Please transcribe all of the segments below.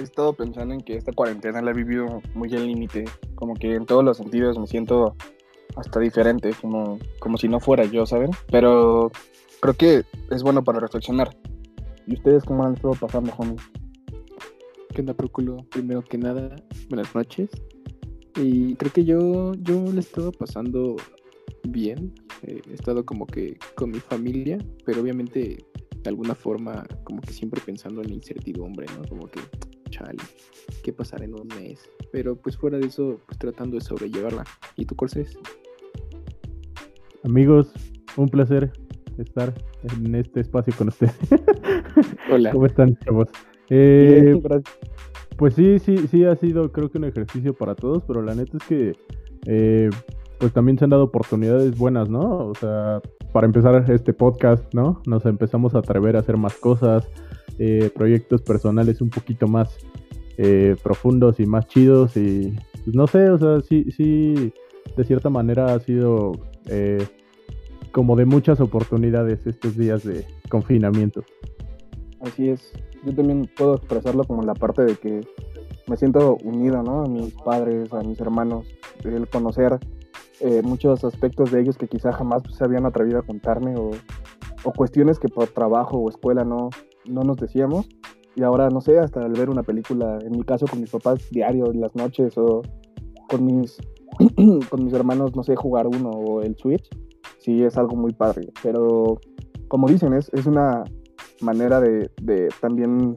he estado pensando en que esta cuarentena la he vivido muy al límite, como que en todos los sentidos me siento hasta diferente, como, como si no fuera yo, ¿saben? Pero creo que es bueno para reflexionar. ¿Y ustedes cómo han estado pasando, homie? ¿Qué onda, Próculo? Primero que nada, buenas noches. Y creo que yo, yo le he estado pasando bien. Eh, he estado como que con mi familia, pero obviamente de alguna forma como que siempre pensando en la incertidumbre, ¿no? Como que, chale, ¿qué pasará en un mes? Pero pues fuera de eso, pues tratando de sobrellevarla. ¿Y tú, Corsés? Amigos, un placer estar en este espacio con ustedes. Hola. ¿Cómo están, chavos? Eh, pues sí, sí, sí ha sido creo que un ejercicio para todos, pero la neta es que eh, pues también se han dado oportunidades buenas, ¿no? O sea, para empezar este podcast, ¿no? Nos empezamos a atrever a hacer más cosas, eh, proyectos personales un poquito más eh, profundos y más chidos y pues, no sé, o sea, sí, sí, de cierta manera ha sido eh, como de muchas oportunidades estos días de confinamiento. Así es, yo también puedo expresarlo como la parte de que me siento unido, ¿no? A mis padres, a mis hermanos, el conocer eh, muchos aspectos de ellos que quizá jamás se habían atrevido a contarme o, cuestiones que por trabajo o escuela no, no nos decíamos. Y ahora, no sé, hasta al ver una película, en mi caso con mis papás diario, en las noches, o con mis, con mis hermanos, no sé, jugar uno o el Switch, sí es algo muy padre. Pero, como dicen, es, es una manera de, de también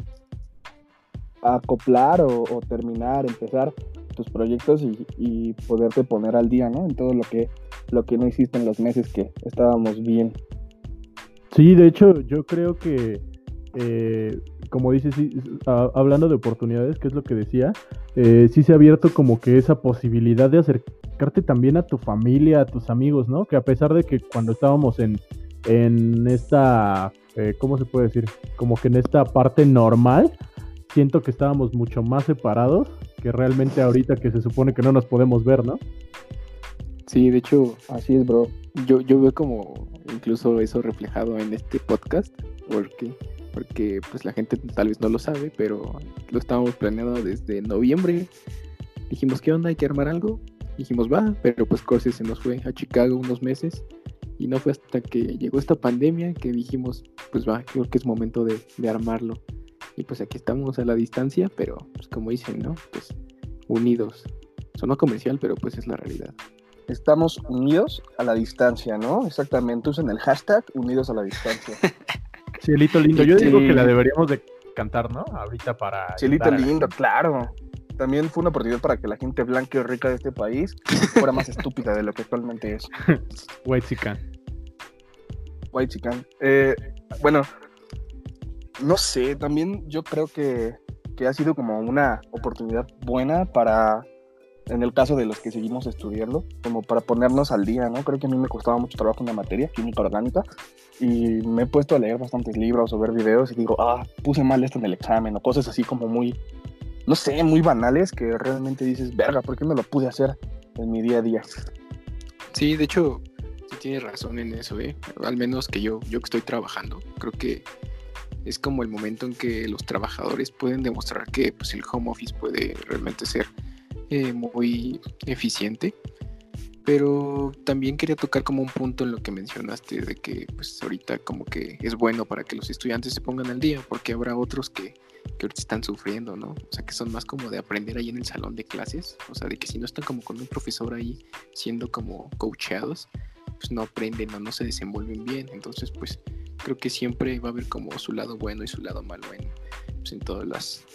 acoplar o, o terminar, empezar tus proyectos y, poderte poner al día, ¿no? En todo lo que, lo que no hiciste en los meses que estábamos bien. Sí, de hecho, yo creo que, eh, como dices, hablando de oportunidades, que es lo que decía, eh, sí se ha abierto como que esa posibilidad de acercarte también a tu familia, a tus amigos, ¿no? Que a pesar de que cuando estábamos en, en esta, eh, ¿cómo se puede decir? Como que en esta parte normal, siento que estábamos mucho más separados que realmente ahorita que se supone que no nos podemos ver, ¿no? Sí, de hecho, así es, bro. Yo, yo veo como incluso eso reflejado en este podcast, porque, porque pues la gente tal vez no lo sabe, pero lo estábamos planeando desde noviembre. Dijimos, ¿qué onda? Hay que armar algo. Dijimos, va, pero pues Corsi se nos fue a Chicago unos meses y no fue hasta que llegó esta pandemia que dijimos, pues va, creo que es momento de, de armarlo. Y pues aquí estamos a la distancia, pero pues como dicen, ¿no? Pues unidos. Sonó comercial, pero pues es la realidad. Estamos unidos a la distancia, ¿no? Exactamente. Usen el hashtag unidos a la distancia. Cielito lindo. Yo digo que la deberíamos de cantar, ¿no? Ahorita para... Cielito lindo, claro. También fue una oportunidad para que la gente blanca y rica de este país fuera más estúpida de lo que actualmente es. White Chican. White Chican. Eh, bueno, no sé, también yo creo que, ha sido como una oportunidad buena para, en el caso de los que seguimos estudiando, como para ponernos al día, ¿no? Creo que a mí me costaba mucho trabajo en la materia, química orgánica, y me he puesto a leer bastantes libros o ver videos y digo, ah, puse mal esto en el examen, o cosas así como muy, no sé, muy banales que realmente dices, verga, ¿por qué no lo pude hacer en mi día a día? Sí, de hecho, sí tienes razón en eso, ¿eh? Al menos que yo, yo que estoy trabajando, creo que es como el momento en que los trabajadores pueden demostrar que pues, el home office puede realmente ser eh, muy eficiente. Pero también quería tocar como un punto en lo que mencionaste de que pues ahorita como que es bueno para que los estudiantes se pongan al día, porque habrá otros que, que ahorita están sufriendo, ¿no? O sea, que son más como de aprender ahí en el salón de clases, o sea, de que si no están como con un profesor ahí siendo como coacheados, pues no aprenden o no se desenvuelven bien. Entonces, pues creo que siempre va a haber como su lado bueno y su lado malo en, pues, en todas las,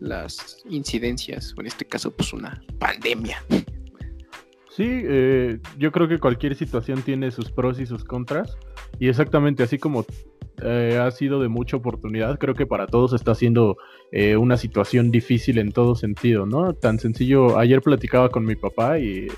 las incidencias, o en este caso, pues una pandemia. Sí, eh, yo creo que cualquier situación tiene sus pros y sus contras. Y exactamente así como eh, ha sido de mucha oportunidad, creo que para todos está siendo eh, una situación difícil en todo sentido, ¿no? Tan sencillo, ayer platicaba con mi papá y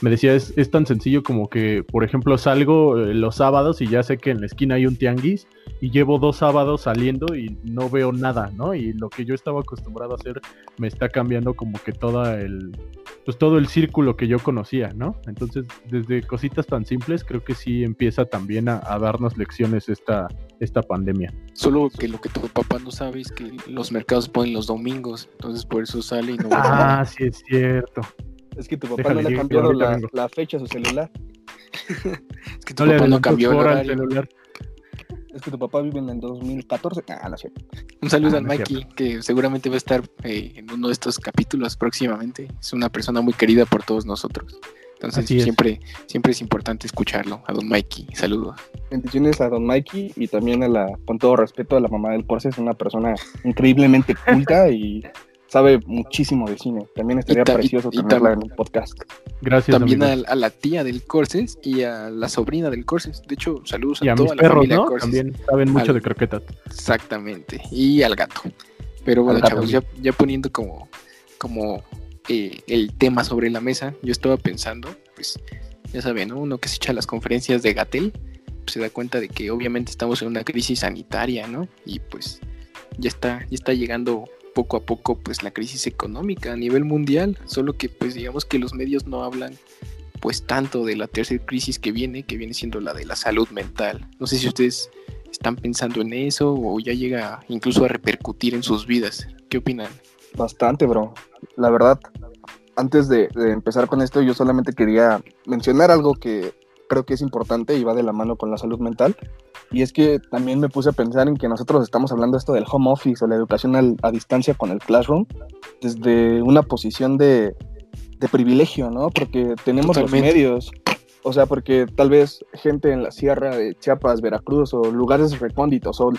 me decía, es, es tan sencillo como que, por ejemplo, salgo los sábados y ya sé que en la esquina hay un tianguis y llevo dos sábados saliendo y no veo nada, ¿no? Y lo que yo estaba acostumbrado a hacer me está cambiando como que toda el, pues todo el círculo que yo conocía, ¿no? Entonces, desde cositas tan simples, creo que sí empieza también a, darnos lecciones esta, esta pandemia. Solo que lo que tu papá no sabe es que los mercados ponen los domingos, entonces por eso sale y no Ah, sí es cierto. Es que tu papá no le ha cambiado la, fecha a su celular. es que tu papá no cambió el celular. Es que tu papá vive en el 2014. Ah, no sé. Un saludo ah, al Mikey, que seguramente va a estar eh, en uno de estos capítulos próximamente. Es una persona muy querida por todos nosotros. Entonces siempre, siempre es importante escucharlo. A don Mikey, saludos. Bendiciones a don Mikey y también a la, con todo respeto, a la mamá del Corse. Es una persona increíblemente culta y sabe muchísimo de cine. También estaría precioso tenerla en el podcast. Gracias. También a, la tía del Corses y a la sobrina del Corses. De hecho, saludos a, toda la familia ¿no? También saben mucho de croquetas. Exactamente. Y al gato. Pero bueno, chavos, ya, poniendo como, como eh, el tema sobre la mesa, yo estaba pensando, pues, ya saben, ¿no? Uno que se echa las conferencias de Gatel, pues, se da cuenta de que obviamente estamos en una crisis sanitaria, ¿no? Y pues ya está, ya está llegando poco a poco pues la crisis económica a nivel mundial, solo que pues digamos que los medios no hablan pues tanto de la tercera crisis que viene, que viene siendo la de la salud mental. No sé si ustedes están pensando en eso o ya llega incluso a repercutir en sus vidas. ¿Qué opinan? Bastante, bro. La verdad, antes de, de empezar con esto, yo solamente quería mencionar algo que creo que es importante y va de la mano con la salud mental. Y es que también me puse a pensar en que nosotros estamos hablando esto del home office o la educación a distancia con el classroom desde una posición de, de privilegio, ¿no? Porque tenemos los medios. O sea, porque tal vez gente en la sierra de Chiapas, Veracruz o lugares recónditos o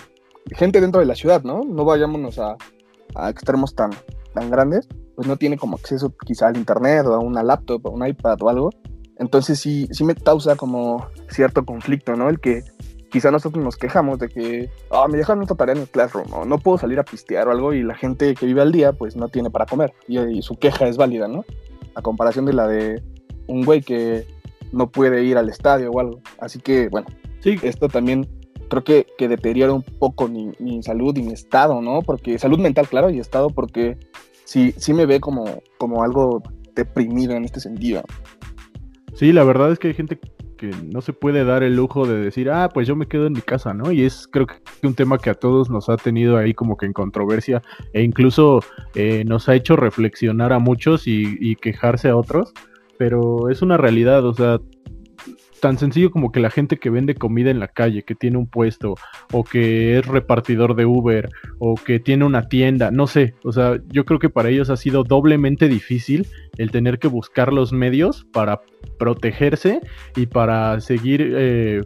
gente dentro de la ciudad, ¿no? No vayámonos a, a extremos tan, tan grandes, pues no tiene como acceso quizá al internet o a una laptop o un iPad o algo. Entonces sí, sí me causa como cierto conflicto, ¿no? El que quizá nosotros nos quejamos de que, ah, me dejaron esta tarea en el classroom, o no puedo salir a pistear o algo, y la gente que vive al día, pues no tiene para comer, y, su queja es válida, ¿no? A comparación de la de un güey que no puede ir al estadio o algo. Así que, bueno, sí. esto también creo que, que deteriora un poco mi, mi, salud y mi estado, ¿no? Porque salud mental, claro, y estado, porque sí, sí me ve como, como algo deprimido en este sentido. Sí, la verdad es que hay gente que no se puede dar el lujo de decir, ah, pues yo me quedo en mi casa, ¿no? Y es creo que un tema que a todos nos ha tenido ahí como que en controversia e incluso eh, nos ha hecho reflexionar a muchos y, y quejarse a otros, pero es una realidad, o sea, tan sencillo como que la gente que vende comida en la calle, que tiene un puesto, o que es repartidor de Uber, o que tiene una tienda, no sé, o sea, yo creo que para ellos ha sido doblemente difícil el tener que buscar los medios para protegerse y para seguir eh,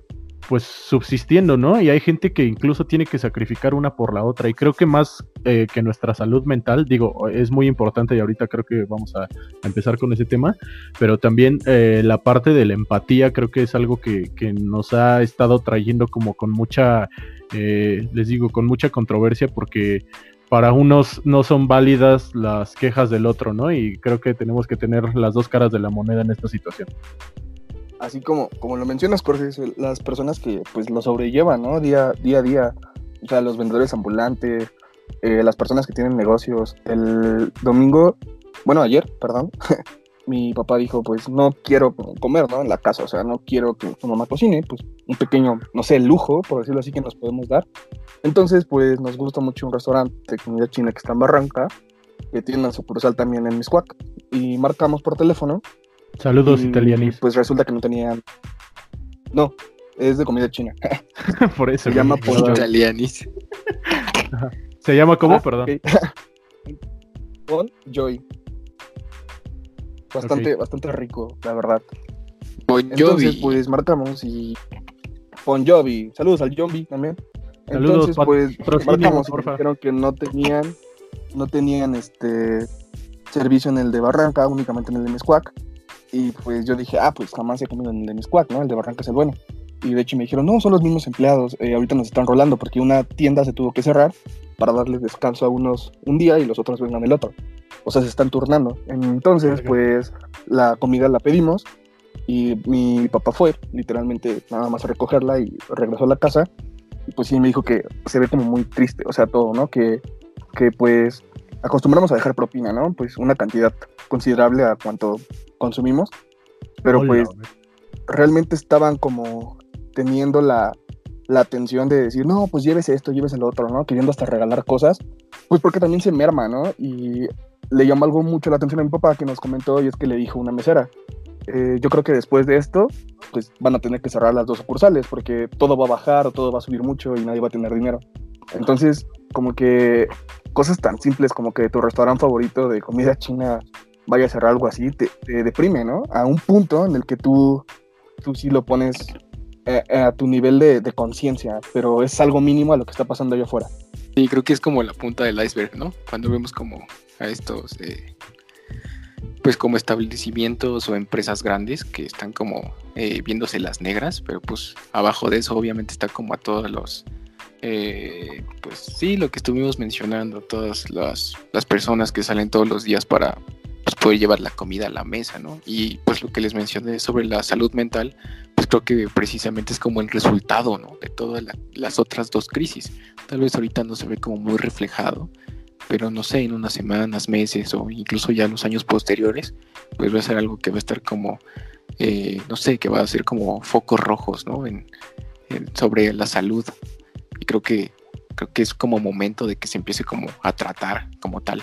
pues subsistiendo, ¿no? Y hay gente que incluso tiene que sacrificar una por la otra. Y creo que más eh, que nuestra salud mental, digo, es muy importante y ahorita creo que vamos a, empezar con ese tema, pero también eh, la parte de la empatía creo que es algo que, nos ha estado trayendo como con mucha, eh, les digo, con mucha controversia porque para unos no son válidas las quejas del otro, ¿no? Y creo que tenemos que tener las dos caras de la moneda en esta situación así como, como lo mencionas, Jorge, las personas que pues lo sobrellevan, ¿no? Día, día a día, o sea, los vendedores ambulantes, eh, las personas que tienen negocios. El domingo, bueno, ayer, perdón, mi papá dijo, pues no quiero comer, ¿no? En la casa, o sea, no quiero que tu mamá cocine, pues un pequeño, no sé, lujo, por decirlo así, que nos podemos dar. Entonces, pues nos gusta mucho un restaurante de comida china que está en Barranca, que tiene una sucursal también en Miscuac, y marcamos por teléfono Saludos, italianis. Pues resulta que no tenían. No, es de comida china. Por eso. Se llama Bon Italianis. ¿Se llama cómo? Ah, Perdón. Bon Joy. Bastante, bastante rico, la verdad. Bon Entonces, pues marcamos y. Bon Jovi. Saludos al Jombi también. Saludos, Entonces, pues marcamos y dijeron que no tenían. No tenían este servicio en el de Barranca, únicamente en el de Mescuac. Y pues yo dije, ah, pues jamás he comido el de mi squad, ¿no? El de Barranca es el bueno. Y de hecho me dijeron, no, son los mismos empleados, eh, ahorita nos están rolando porque una tienda se tuvo que cerrar para darles descanso a unos un día y los otros vengan el otro. O sea, se están turnando. Entonces, pues la comida la pedimos Y mi papá fue, literalmente, nada más a recogerla y regresó a la casa. Y pues sí me dijo que se ve como muy triste, o sea, todo, ¿no? Que, que pues acostumbramos a dejar propina, ¿no? Pues una cantidad considerable a cuanto consumimos. Pero pues realmente estaban como teniendo la, la atención de decir, no, pues llévese esto, llévese lo otro, ¿no? Queriendo hasta regalar cosas, pues porque también se merma, ¿no? Y le llamó algo mucho la atención a mi papá que nos comentó y es que le dijo una mesera, eh, yo creo que después de esto, pues van a tener que cerrar las dos sucursales porque todo va a bajar o todo va a subir mucho y nadie va a tener dinero. Entonces, como que cosas tan simples como que tu restaurante favorito de comida china vaya a cerrar algo así, te, deprime, ¿no? A un punto en el que tú, tú sí lo pones eh, a, tu nivel de, conciencia, pero es algo mínimo a lo que está pasando allá afuera. Sí, creo que es como la punta del iceberg, ¿no? Cuando vemos como a estos, eh, pues como establecimientos o empresas grandes que están como eh, viéndose las negras, pero pues abajo de eso obviamente está como a todos los, eh, pues sí, lo que estuvimos mencionando, todas las, las personas que salen todos los días para pues, poder llevar la comida a la mesa, ¿no? Y pues lo que les mencioné sobre la salud mental, pues creo que precisamente es como el resultado, ¿no? De todas las otras dos crisis. Tal vez ahorita no se ve como muy reflejado, pero no sé, en unas semanas, meses o incluso ya en los años posteriores, pues va a ser algo que va a estar como, eh, no sé, que va a ser como focos rojos, ¿no? En, sobre la salud. Y creo que, creo que es como momento de que se empiece como a tratar como tal.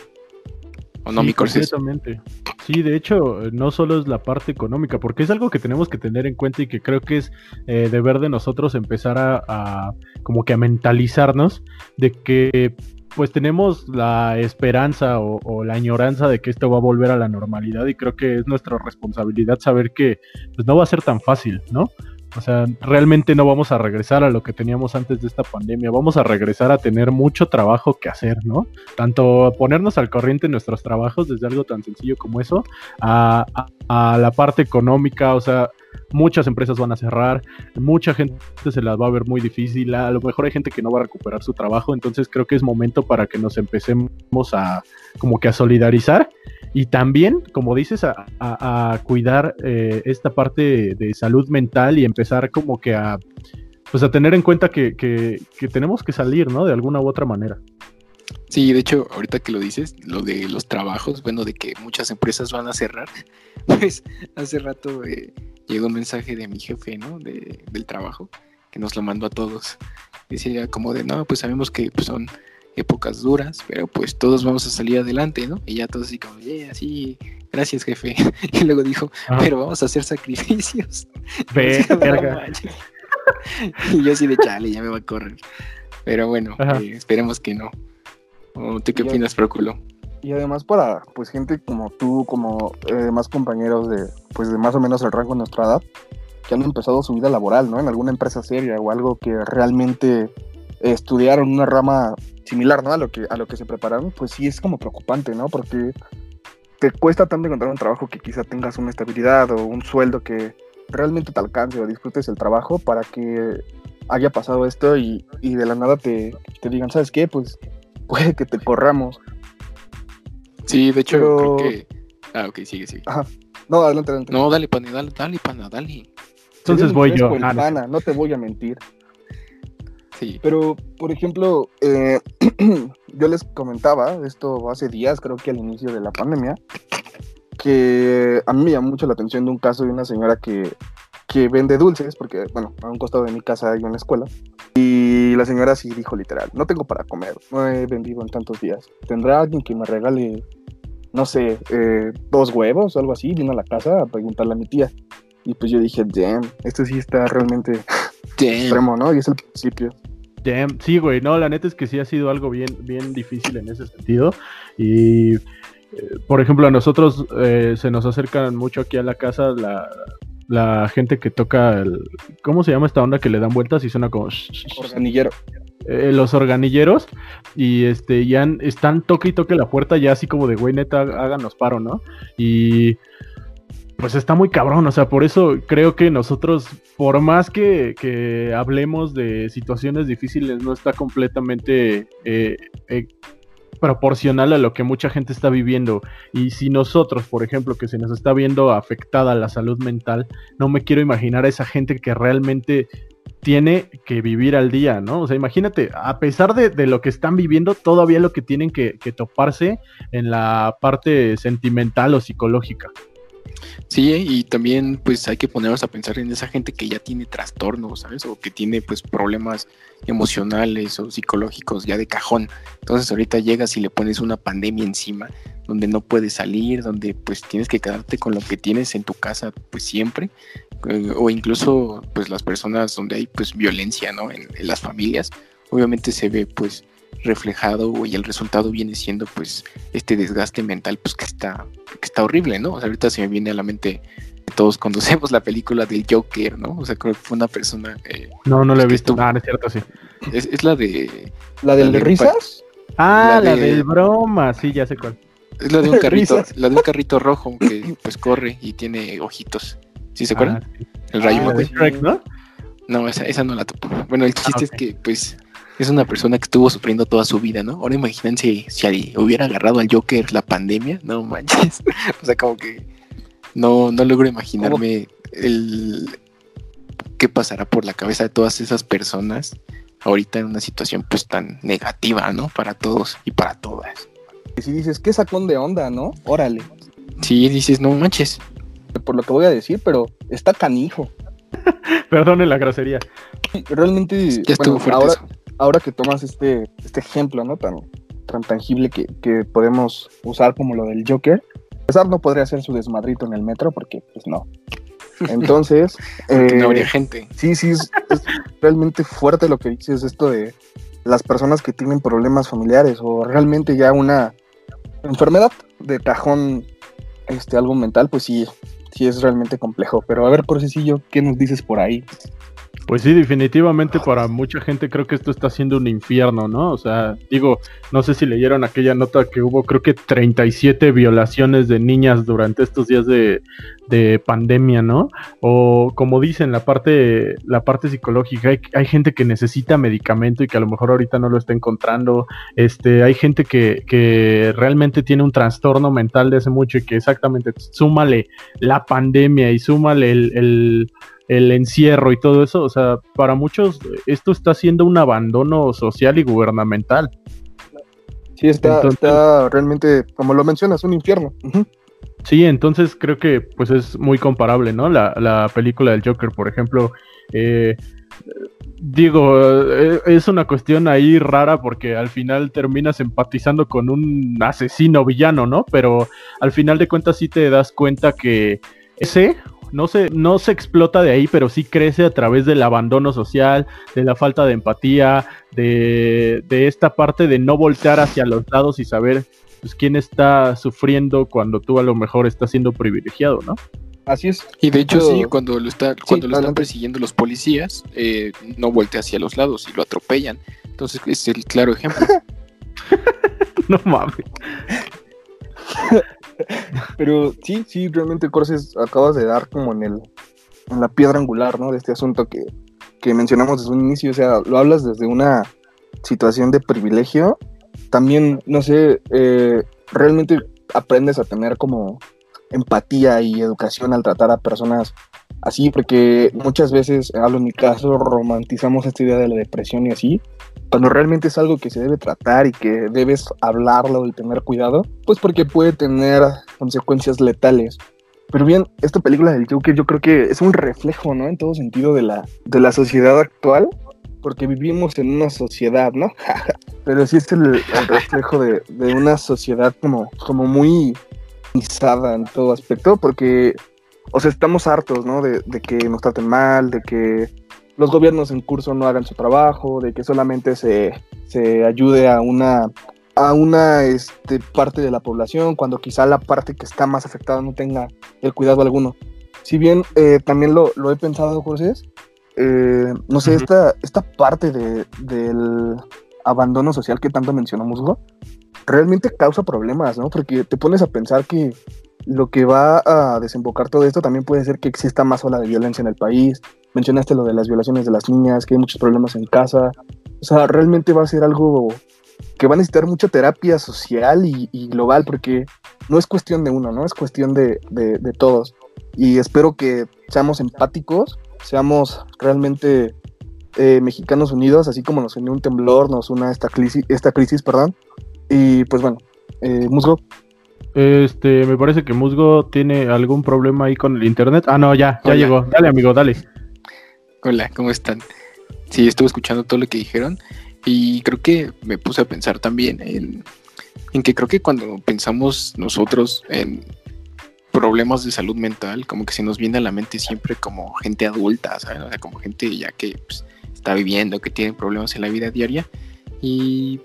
¿O no, mi Completamente. Sí, de hecho, no solo es la parte económica, porque es algo que tenemos que tener en cuenta y que creo que es eh, deber de nosotros empezar a, como que a mentalizarnos de que pues tenemos la esperanza o, la añoranza de que esto va a volver a la normalidad y creo que es nuestra responsabilidad saber que pues, no va a ser tan fácil, ¿no? O sea, realmente no vamos a regresar a lo que teníamos antes de esta pandemia, vamos a regresar a tener mucho trabajo que hacer, ¿no? Tanto ponernos al corriente en nuestros trabajos, desde algo tan sencillo como eso, a, a la parte económica, o sea, muchas empresas van a cerrar, mucha gente se las va a ver muy difícil, a lo mejor hay gente que no va a recuperar su trabajo, entonces creo que es momento para que nos empecemos a como que a solidarizar y también, como dices, a, cuidar eh, esta parte de salud mental y empezar como que a pues a tener en cuenta que, que, tenemos que salir, ¿no? De alguna u otra manera. Sí, de hecho, ahorita que lo dices, lo de los trabajos, bueno, de que muchas empresas van a cerrar, pues hace rato eh, llegó un mensaje de mi jefe, ¿no? De, del trabajo, que nos lo mandó a todos. Decía como de, no, pues sabemos que pues, son épocas duras, pero pues todos vamos a salir adelante, ¿no? Y ya todos así como, yeah, sí, gracias jefe. Y luego dijo, pero vamos a hacer sacrificios. Verga. y yo así de chale, ya me va a correr. Pero bueno, eh, esperemos que no. ¿Tú qué opinas, Próculo? Y además para pues gente como tú, como eh, más compañeros de pues de más o menos el rango de nuestra edad, que han empezado su vida laboral, ¿no? En alguna empresa seria o algo que realmente estudiaron una rama similar, ¿no? A lo que a lo que se prepararon, pues sí es como preocupante, ¿no? Porque te cuesta tanto encontrar un trabajo que quizá tengas una estabilidad o un sueldo que realmente te alcance o disfrutes el trabajo para que haya pasado esto y, y de la nada te, te digan, ¿sabes qué? Pues puede que te corramos. Sí, de hecho, creo que. Ah, ok, sigue, sigue. Ajá. No, adelante, adelante. No, dale, pana, dale, dale, pana, dale. Entonces voy yo. Ah, no te voy a mentir. Sí. Pero, por ejemplo, eh, yo les comentaba esto hace días, creo que al inicio de la pandemia, que a mí me llamó mucho la atención de un caso de una señora que, que vende dulces, porque, bueno, a un costado de mi casa hay una escuela, y la señora sí dijo literal, no tengo para comer, no he vendido en tantos días. ¿Tendrá alguien que me regale, no sé, eh, dos huevos o algo así? Vino a la casa a preguntarle a mi tía. Y pues yo dije, damn, esto sí está realmente extremo, ¿no? Y es el principio. Damn, sí, güey, no, la neta es que sí ha sido algo bien, bien difícil en ese sentido. Y, eh, por ejemplo, a nosotros eh, se nos acercan mucho aquí a la casa la, la gente que toca el. ¿Cómo se llama esta onda que le dan vueltas y suena como. Organillero. Eh, los organilleros y este ya están toque y toque la puerta ya así como de güey neta háganos paro, ¿no? Y pues está muy cabrón, o sea, por eso creo que nosotros, por más que, que hablemos de situaciones difíciles, no está completamente eh, eh, proporcional a lo que mucha gente está viviendo. Y si nosotros, por ejemplo, que se nos está viendo afectada la salud mental, no me quiero imaginar a esa gente que realmente tiene que vivir al día, ¿no? O sea, imagínate, a pesar de, lo que están viviendo, todavía lo que tienen que, que toparse en la parte sentimental o psicológica. Sí, y también pues hay que ponernos a pensar en esa gente que ya tiene trastornos, ¿sabes? O que tiene pues problemas emocionales o psicológicos ya de cajón. Entonces ahorita llegas y le pones una pandemia encima, donde no puedes salir, donde pues tienes que quedarte con lo que tienes en tu casa pues siempre, eh, o incluso pues las personas donde hay pues violencia, ¿no? En, en las familias, obviamente se ve pues reflejado y el resultado viene siendo pues este desgaste mental pues que está, que está horrible, ¿no? O sea, ahorita se me viene a la mente todos conocemos la película del Joker, ¿no? O sea, creo que fue una persona... Eh, no, no la he visto. Ah, es cierto, sí. Es, la de... ¿La del de risas? Ah, la, del broma, sí, ya sé cuál. Es la de un carrito, la de un carrito rojo que pues corre y tiene ojitos. ¿Sí se acuerdan? Ah, El rayo ah, ¿no? No, esa, esa no la topo. Bueno, el chiste ah, es que pues es una persona que estuvo sufriendo toda su vida, ¿no? Ahora imagínense si hubiera agarrado al Joker la pandemia, no manches. o sea, como que no, no logro imaginarme el qué pasará por la cabeza de todas esas personas ahorita en una situación pues tan negativa, ¿no? Para todos y para todas. Y si dices, qué sacón de onda, ¿no? Órale. Sí, dices, no manches. Por lo que voy a decir, pero está canijo. Perdone la grosería. Realmente, ya estuvo ahora, ahora que tomas este, este ejemplo, ¿no? Tan, tan tangible que, que podemos usar como lo del Joker, pesar no podría hacer su desmadrito en el metro porque, pues no. Entonces. no habría eh, gente. Sí, sí, es, realmente fuerte lo que dices, esto de las personas que tienen problemas familiares o realmente ya una enfermedad de cajón, este, algo mental, pues sí, sí es realmente complejo. Pero a ver, Corcecillo, ¿qué nos dices por ahí? Pues sí, definitivamente para mucha gente creo que esto está siendo un infierno, ¿no? O sea, digo, no sé si leyeron aquella nota que hubo, creo que 37 violaciones de niñas durante estos días de, pandemia, ¿no? O como dicen, la parte, la parte psicológica, hay, gente que necesita medicamento y que a lo mejor ahorita no lo está encontrando, este, hay gente que, que realmente tiene un trastorno mental de hace mucho y que exactamente, súmale la pandemia y súmale el encierro y todo eso, o sea, para muchos esto está siendo un abandono social y gubernamental. Sí, está, está realmente, como lo mencionas, un infierno. Sí, entonces creo que pues es muy comparable, ¿no? La, película del Joker, por ejemplo, eh, digo, eh, es una cuestión ahí rara porque al final terminas empatizando con un asesino villano, ¿no? Pero al final de cuentas sí te das cuenta que ese no se, no se explota de ahí, pero sí crece a través del abandono social, de la falta de empatía, de, esta parte de no voltear hacia los lados y saber pues, quién está sufriendo cuando tú a lo mejor estás siendo privilegiado, ¿no? Así es. Y de hecho, sí, cuando lo, está, cuando lo están persiguiendo los policías, eh, no voltea hacia los lados y lo atropellan. Entonces, es el claro ejemplo. no mames. Pero sí, sí, realmente Corses acabas de dar como en el en la piedra angular, ¿no? De este asunto que, mencionamos desde un inicio, o sea, lo hablas desde una situación de privilegio, también, no sé, eh, realmente aprendes a tener como empatía y educación al tratar a personas así, porque muchas veces, hablo en mi caso, romantizamos esta idea de la depresión y así, cuando realmente es algo que se debe tratar y que debes hablarlo y tener cuidado, pues porque puede tener consecuencias letales. Pero bien, esta película del Joker yo creo que es un reflejo, ¿no? En todo sentido de la, de la sociedad actual, porque vivimos en una sociedad, ¿no? Pero sí es el, reflejo de, de, una sociedad como, como muy en todo aspecto, porque, o sea, estamos hartos, ¿no? De, de que nos traten mal, de que los gobiernos en curso no hagan su trabajo, de que solamente se, ayude a una a una este, parte de la población, cuando quizá la parte que está más afectada no tenga el cuidado alguno. Si bien eh, también lo, he pensado, José, eh, no sé, esta, esta parte del abandono social que tanto mencionamos, realmente causa problemas, ¿no? Porque te pones a pensar que lo que va a desembocar todo esto también puede ser que exista más ola de violencia en el país. Mencionaste lo de las violaciones de las niñas, que hay muchos problemas en casa. O sea, realmente va a ser algo que va a necesitar mucha terapia social y, global, porque no es cuestión de uno, ¿no? Es cuestión de, todos. Y espero que seamos empáticos, seamos realmente eh, mexicanos unidos, así como nos unió un temblor, nos una esta crisis, esta crisis, perdón. Y pues bueno, eh, Musgo. Este, me parece que Musgo tiene algún problema ahí con el internet. Ah, no, ya, ya llegó. Dale, amigo, dale. Hola, ¿cómo están? Sí, estuve escuchando todo lo que dijeron y creo que me puse a pensar también en, en que creo que cuando pensamos nosotros en problemas de salud mental, como que se nos viene a la mente siempre como gente adulta, ¿sabes? O sea, como gente ya que pues, está viviendo, que tiene problemas en la vida diaria. Y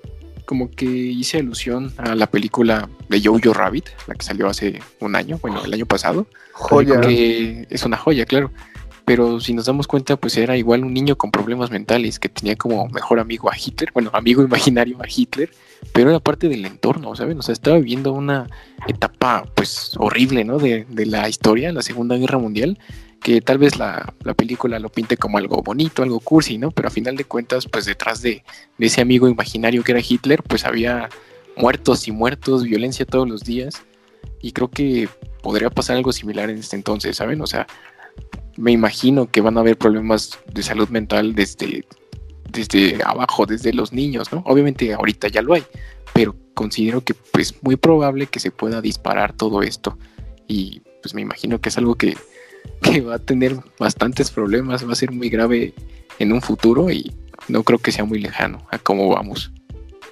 como que hice alusión a la película de Jojo Rabbit, la que salió hace un año, bueno, el año pasado. Joya. Que es una joya, claro. Pero si nos damos cuenta, pues era igual un niño con problemas mentales que tenía como mejor amigo a Hitler, bueno, amigo imaginario a Hitler, pero era parte del entorno, ¿saben? O sea, estaba viviendo una etapa pues horrible, ¿no? De, de la historia, la Segunda Guerra Mundial, que tal vez la, película lo pinte como algo bonito, algo cursi, ¿no? Pero a final de cuentas, pues detrás de, ese amigo imaginario que era Hitler, pues había muertos y muertos, violencia todos los días. Y creo que podría pasar algo similar en este entonces, ¿saben? O sea, me imagino que van a haber problemas de salud mental desde, desde abajo, desde los niños, ¿no? Obviamente ahorita ya lo hay, pero considero que es pues, muy probable que se pueda disparar todo esto. Y pues me imagino que es algo que que va a tener bastantes problemas, va a ser muy grave en un futuro y no creo que sea muy lejano a cómo vamos.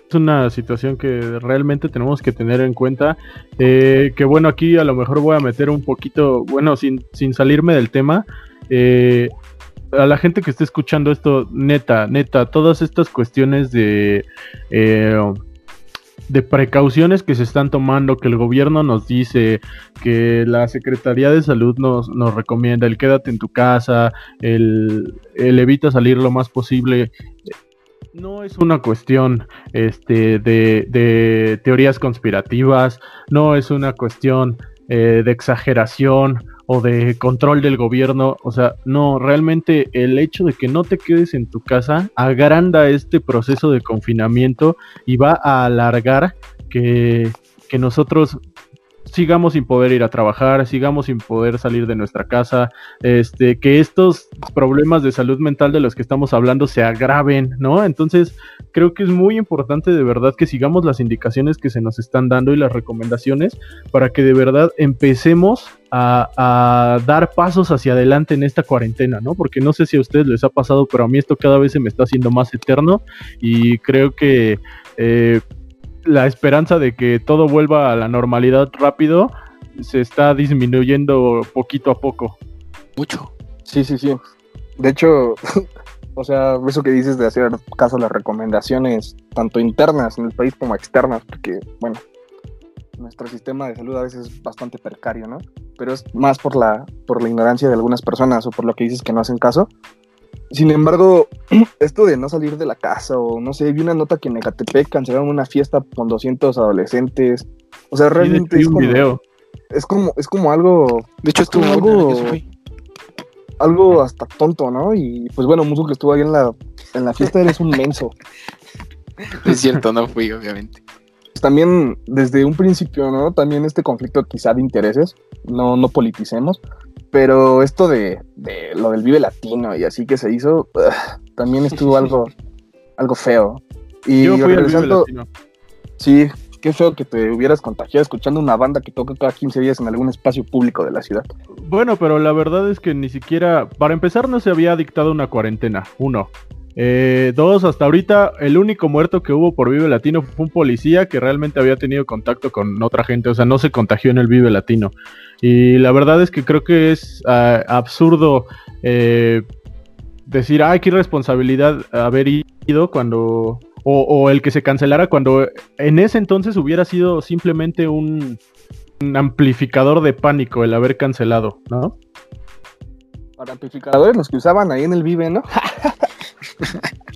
Es una situación que realmente tenemos que tener en cuenta. Eh, que bueno, aquí a lo mejor voy a meter un poquito, bueno, sin, sin salirme del tema. Eh, a la gente que esté escuchando esto, neta, neta, todas estas cuestiones de... Eh, de precauciones que se están tomando, que el gobierno nos dice, que la Secretaría de Salud nos, nos recomienda, el quédate en tu casa, el, evita salir lo más posible. No es una cuestión este, de, de teorías conspirativas, no es una cuestión eh, de exageración o de control del gobierno. O sea, no, realmente el hecho de que no te quedes en tu casa agranda este proceso de confinamiento y va a alargar que, que nosotros sigamos sin poder ir a trabajar, sigamos sin poder salir de nuestra casa, este, que estos problemas de salud mental de los que estamos hablando se agraven, ¿no? Entonces, creo que es muy importante de verdad que sigamos las indicaciones que se nos están dando y las recomendaciones para que de verdad empecemos a, dar pasos hacia adelante en esta cuarentena, ¿no? Porque no sé si a ustedes les ha pasado, pero a mí esto cada vez se me está haciendo más eterno y creo que... Eh, la esperanza de que todo vuelva a la normalidad rápido se está disminuyendo poquito a poco. Mucho. Sí, sí, sí. De hecho, o sea, eso que dices de hacer caso a las recomendaciones, tanto internas en el país como externas, porque, bueno, nuestro sistema de salud a veces es bastante precario, ¿no? Pero es más por la, por la ignorancia de algunas personas o por lo que dices que no hacen caso. Sin embargo, esto de no salir de la casa o no sé, vi una nota que en Ecatepec cancelaron una fiesta con 200 adolescentes. O sea, realmente es, como, video. es como es como algo de hecho estuvo algo algo hasta tonto, ¿no? Y pues bueno, Musu que estuvo ahí en la en la fiesta eres un menso. es cierto, no fui obviamente. También desde un principio, ¿no? También este conflicto quizá de intereses, no no politicemos, pero esto de, lo del Vive Latino y así que se hizo, también estuvo algo, algo feo. Y Yo fui regresando, Vive sí, qué feo que te hubieras contagiado escuchando una banda que toca cada 15 días en algún espacio público de la ciudad. Bueno, pero la verdad es que ni siquiera, para empezar, no se había dictado una cuarentena, uno. Eh, dos, hasta ahorita el único muerto que hubo por Vive Latino fue un policía que realmente había tenido contacto con otra gente, o sea, no se contagió en el Vive Latino. Y la verdad es que creo que es ah, absurdo eh, decir, ay, qué irresponsabilidad haber ido cuando, o, el que se cancelara cuando en ese entonces hubiera sido simplemente un, un amplificador de pánico el haber cancelado, ¿no? Para amplificadores los que usaban ahí en el Vive, ¿no?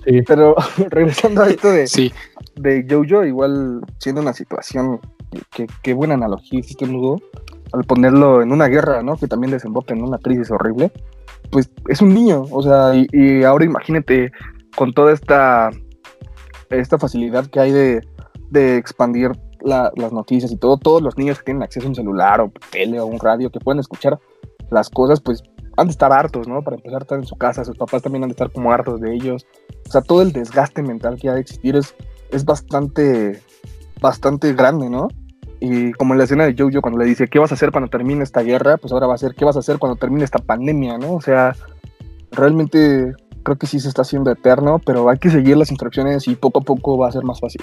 Pero regresando a esto de, sí. de Jojo, igual siendo una situación, qué buena analogía hiciste, Lugo, al ponerlo en una guerra, ¿no? Que también desemboca en una crisis horrible, pues es un niño, o sea, y, ahora imagínate con toda esta esta facilidad que hay de, de expandir las noticias y todo, todos los niños que tienen acceso a un celular o tele o un radio que pueden escuchar las cosas, pues han de estar hartos, ¿no? Para empezar a estar en su casa, sus papás también han de estar como hartos de ellos. O sea, todo el desgaste mental que ha de existir es, es bastante, bastante grande, ¿no? Y como en la escena de Jojo cuando le dice, ¿qué vas a hacer cuando termine esta guerra? Pues ahora va a ser, ¿qué vas a hacer cuando termine esta pandemia, ¿no? O sea, realmente creo que sí se está haciendo eterno, pero hay que seguir las instrucciones y poco a poco va a ser más fácil.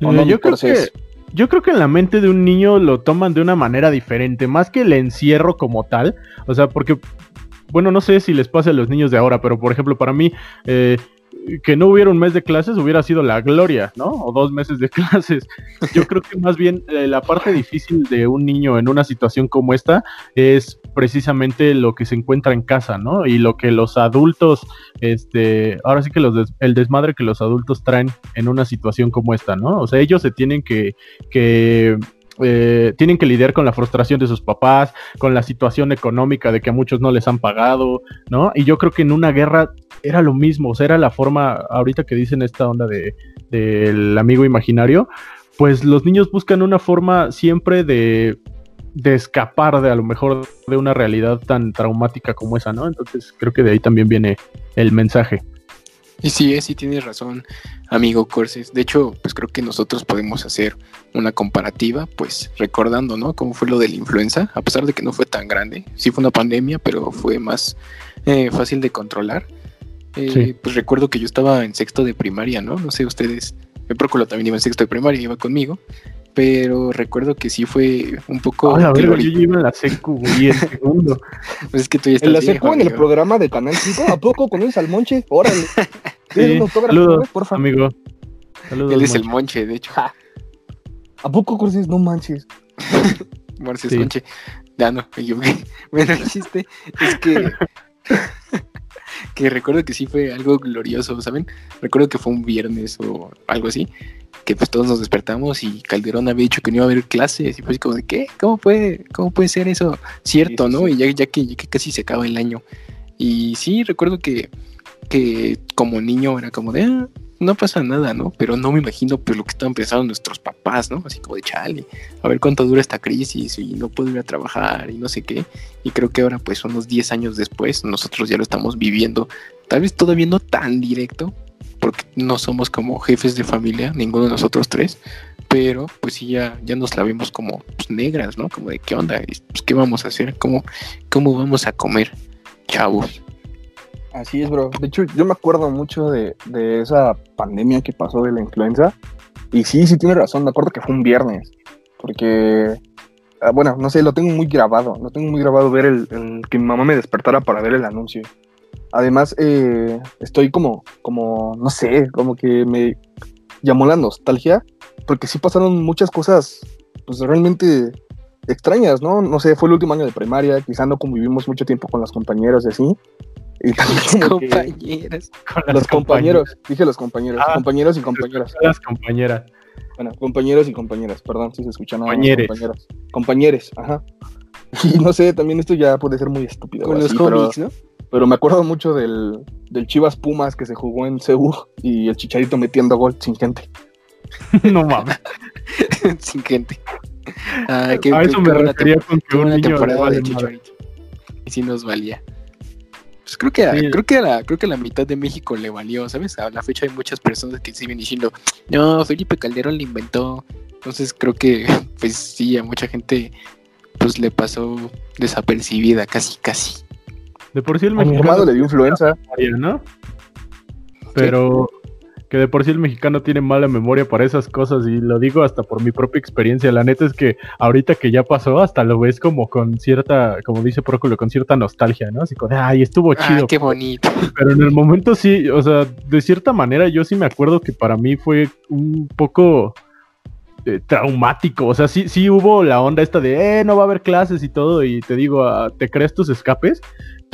yo, creo que, yo creo que en la mente de un niño lo toman de una manera diferente, más que el encierro como tal. O sea, porque, bueno, no sé si les pasa a los niños de ahora, pero por ejemplo, para mí, eh, que no hubiera un mes de clases hubiera sido la gloria, ¿no? O dos meses de clases. Yo creo que más bien eh, la parte difícil de un niño en una situación como esta es precisamente lo que se encuentra en casa, ¿no? Y lo que los adultos, este, ahora sí que los el desmadre que los adultos traen en una situación como esta, ¿no? O sea, ellos se tienen que, que eh, tienen que lidiar con la frustración de sus papás, con la situación económica de que a muchos no les han pagado, ¿no? Y yo creo que en una guerra era lo mismo, o sea, era la forma, ahorita que dicen esta onda de del amigo imaginario, pues los niños buscan una forma siempre de, de escapar de a lo mejor de una realidad tan traumática como esa, ¿no? Entonces creo que de ahí también viene el mensaje. Y sí, sí tienes razón, amigo Corses. De hecho, pues creo que nosotros podemos hacer una comparativa, pues recordando, ¿no? Cómo fue lo de la influenza, a pesar de que no fue tan grande. Sí fue una pandemia, pero fue más eh, fácil de controlar. Eh, pues recuerdo que yo estaba en sexto de primaria, ¿no? No sé, ustedes, el Próculo también iba en sexto de primaria, iba conmigo pero recuerdo que sí fue un poco. Ah, yo iba en la secu, y en segundo. pues es que tú ya estás En la secu, en el programa de Canal 5, ¿a poco con el Monche? Órale. Sí, un saludos, por favor. amigo. Saludos, Él es el Monche, de hecho. ¿A poco conoces? No manches. Marces sí. Monche. Ya no, me equivoqué. Bueno, el chiste es que. que recuerdo que sí fue algo glorioso, ¿saben? Recuerdo que fue un viernes o algo así que pues todos nos despertamos y Calderón había dicho que no iba a haber clases y fue así como de ¿qué? ¿Cómo puede, cómo puede ser eso cierto, no? Y ya, ya, que, ya, que, casi se acaba el año. Y sí, recuerdo que, que como niño era como de, ah, no pasa nada, ¿no? Pero no me imagino pues lo que estaban pensando nuestros papás, ¿no? Así como de chale, a ver cuánto dura esta crisis y no puedo ir a trabajar y no sé qué. Y creo que ahora pues unos 10 años después nosotros ya lo estamos viviendo, tal vez todavía no tan directo, porque no somos como jefes de familia, ninguno de nosotros tres, pero pues sí ya, ya nos la vemos como pues, negras, ¿no? Como de qué onda, pues, qué vamos a hacer, cómo, cómo vamos a comer, chavos. Así es, bro. De hecho, yo me acuerdo mucho de, de esa pandemia que pasó de la influenza. Y sí, sí tiene razón, me acuerdo que fue un viernes. Porque, ah, bueno, no sé, lo tengo muy grabado. Lo tengo muy grabado ver el, el que mi mamá me despertara para ver el anuncio. Además, eh, estoy como, como, no sé, como que me llamó la nostalgia, porque sí pasaron muchas cosas, pues realmente extrañas, ¿no? No sé, fue el último año de primaria, quizá no convivimos mucho tiempo con las compañeras y así. Y también compañeras. los compañeros, dije los compañeros, ah, compañeros y compañeras. Las compañeras. Bueno, compañeros y compañeras, perdón si se escuchan compañeros. compañeras. Compañeres, ajá. Y no sé, también esto ya puede ser muy estúpido. Con los cómics, ¿no? Pero me acuerdo mucho del, del Chivas Pumas que se jugó en Ceú y el Chicharito metiendo gol sin gente. no mames. sin gente. a eso me refería con que un niño temporada de Chicharito. Y sí nos valía. Pues creo que, a, creo, que a la, creo que a la mitad de México le valió, ¿sabes? A la fecha hay muchas personas que siguen diciendo, no, Felipe Calderón le inventó. Entonces creo que, pues sí, a mucha gente pues le pasó desapercibida, casi, casi. De por sí el mexicano. le dio influenza. ¿no? Pero que de por sí el mexicano tiene mala memoria para esas cosas y lo digo hasta por mi propia experiencia. La neta es que ahorita que ya pasó, hasta lo ves como con cierta, como dice Próculo, con cierta nostalgia, ¿no? Así como, ay, estuvo ah, chido. qué bonito. Pero en el momento sí, o sea, de cierta manera yo sí me acuerdo que para mí fue un poco eh, traumático. O sea, sí, sí hubo la onda esta de, eh, no va a haber clases y todo, y te digo, ah, te crees tus escapes,